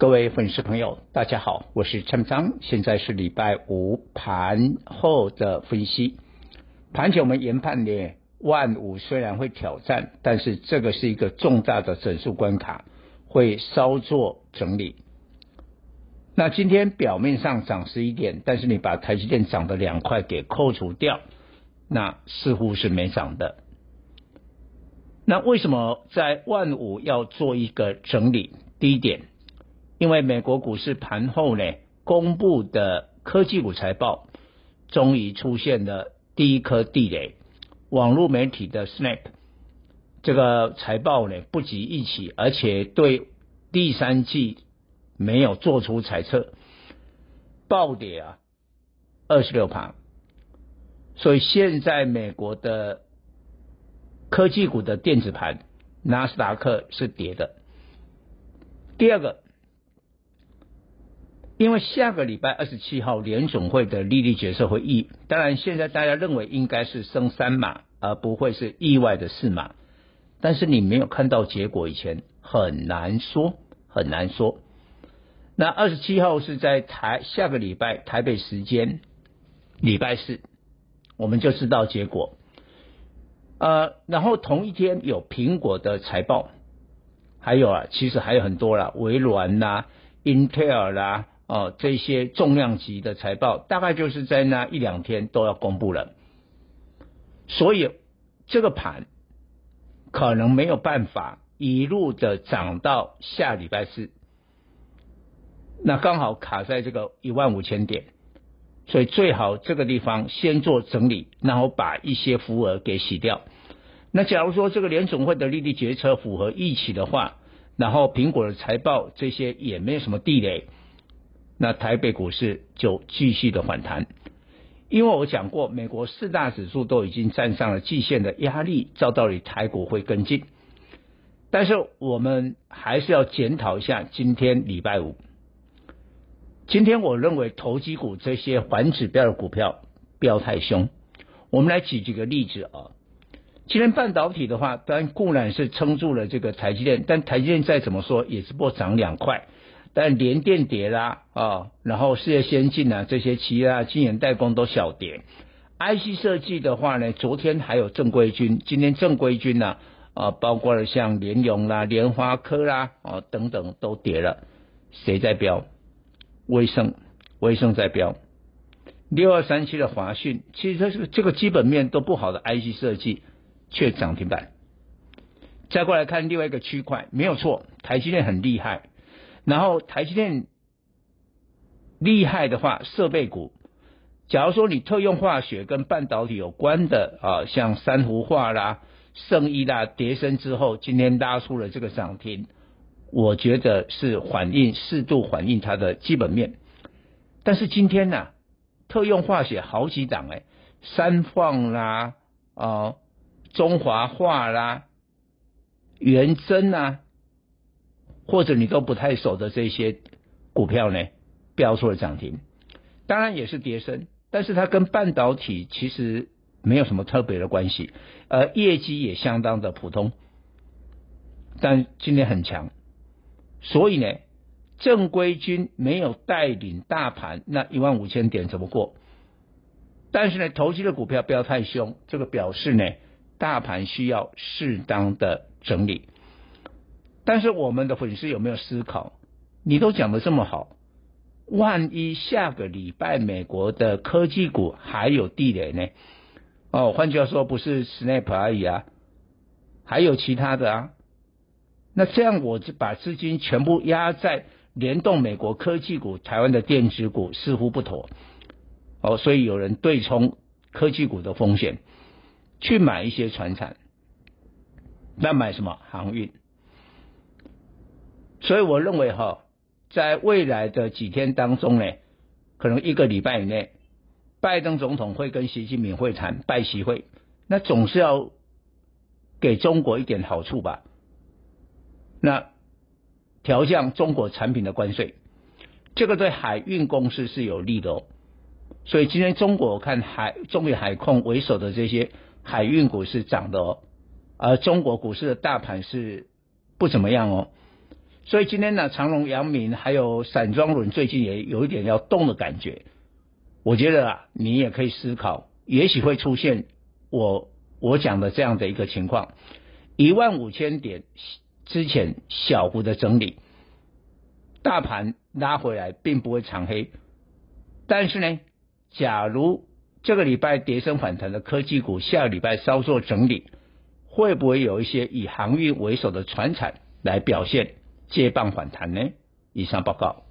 各位粉丝朋友，大家好，我是陈章，现在是礼拜五盘后的分析。盘前我们研判呢，万五虽然会挑战，但是这个是一个重大的整数关卡，会稍作整理。那今天表面上涨十一点，但是你把台积电涨的两块给扣除掉，那似乎是没涨的。那为什么在万五要做一个整理？第一点。因为美国股市盘后呢，公布的科技股财报，终于出现了第一颗地雷。网络媒体的 Snap 这个财报呢，不及预期，而且对第三季没有做出猜测，暴跌啊，二十六盘。所以现在美国的科技股的电子盘，纳斯达克是跌的。第二个。因为下个礼拜二十七号联总会的利率决策会议，当然现在大家认为应该是升三码，而不会是意外的四码。但是你没有看到结果以前，很难说，很难说。那二十七号是在台下个礼拜台北时间礼拜四，我们就知道结果。呃，然后同一天有苹果的财报，还有啊，其实还有很多啦，微软啦，Intel 啦。哦，这些重量级的财报大概就是在那一两天都要公布了，所以这个盘可能没有办法一路的涨到下礼拜四，那刚好卡在这个一万五千点，所以最好这个地方先做整理，然后把一些浮额给洗掉。那假如说这个联总会的利率决策符合预期的话，然后苹果的财报这些也没有什么地雷。那台北股市就继续的反弹，因为我讲过，美国四大指数都已经站上了季线的压力，照道理台股会跟进。但是我们还是要检讨一下，今天礼拜五，今天我认为投机股这些环指标的股票飙太凶。我们来举几个例子啊，今天半导体的话，当然固然是撑住了这个台积电，但台积电再怎么说也是不涨两块。但联电跌啦啊，然后世界先进啊这些企业啊，晶圆代工都小跌。IC 设计的话呢，昨天还有正规军，今天正规军呢啊，包括了像联咏啦、联发科啦啊等等都跌了。谁在飙？威盛，威盛在飙。六二三七的华讯，其实它是这个基本面都不好的 IC 设计，却涨停板。再过来看另外一个区块，没有错，台积电很厉害。然后台积电厉害的话，设备股，假如说你特用化学跟半导体有关的啊，像珊瑚化啦、胜一啦，跌升之后，今天拉出了这个涨停，我觉得是反映适度反映它的基本面。但是今天呢、啊，特用化学好几档哎，三放啦啊，中华化啦，元真啊。或者你都不太熟的这些股票呢，飙出了涨停，当然也是跌升，但是它跟半导体其实没有什么特别的关系，而业绩也相当的普通，但今天很强，所以呢，正规军没有带领大盘，那一万五千点怎么过？但是呢，投机的股票不要太凶，这个表示呢，大盘需要适当的整理。但是我们的粉丝有没有思考？你都讲得这么好，万一下个礼拜美国的科技股还有地雷呢？哦，换句话说，不是 Snap 而已啊，还有其他的啊。那这样我就把资金全部压在联动美国科技股、台湾的电子股，似乎不妥。哦，所以有人对冲科技股的风险，去买一些船产。那买什么？航运。所以我认为哈，在未来的几天当中呢，可能一个礼拜以内，拜登总统会跟习近平会谈拜习会，那总是要给中国一点好处吧？那调降中国产品的关税，这个对海运公司是有利的哦。所以今天中国我看海中美海控为首的这些海运股是涨的哦，而中国股市的大盘是不怎么样哦。所以今天呢，长荣、阳明还有散装轮最近也有一点要动的感觉。我觉得啊，你也可以思考，也许会出现我我讲的这样的一个情况：一万五千点之前小幅的整理，大盘拉回来并不会长黑。但是呢，假如这个礼拜跌升反弹的科技股，下个礼拜稍作整理，会不会有一些以航运为首的船产来表现接棒反弹呢？以上报告。